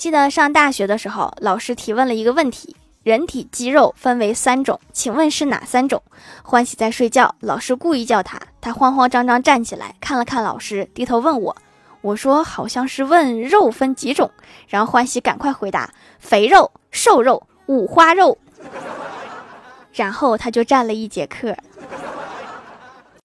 记得上大学的时候老师提问了一个问题人体肌肉分为三种请问是哪三种？欢喜在睡觉老师故意叫他他慌慌张张站起来看了看老师低头问我我说好像是问肉分几种然后欢喜赶快回答肥肉瘦肉五花肉。然后他就站了一节课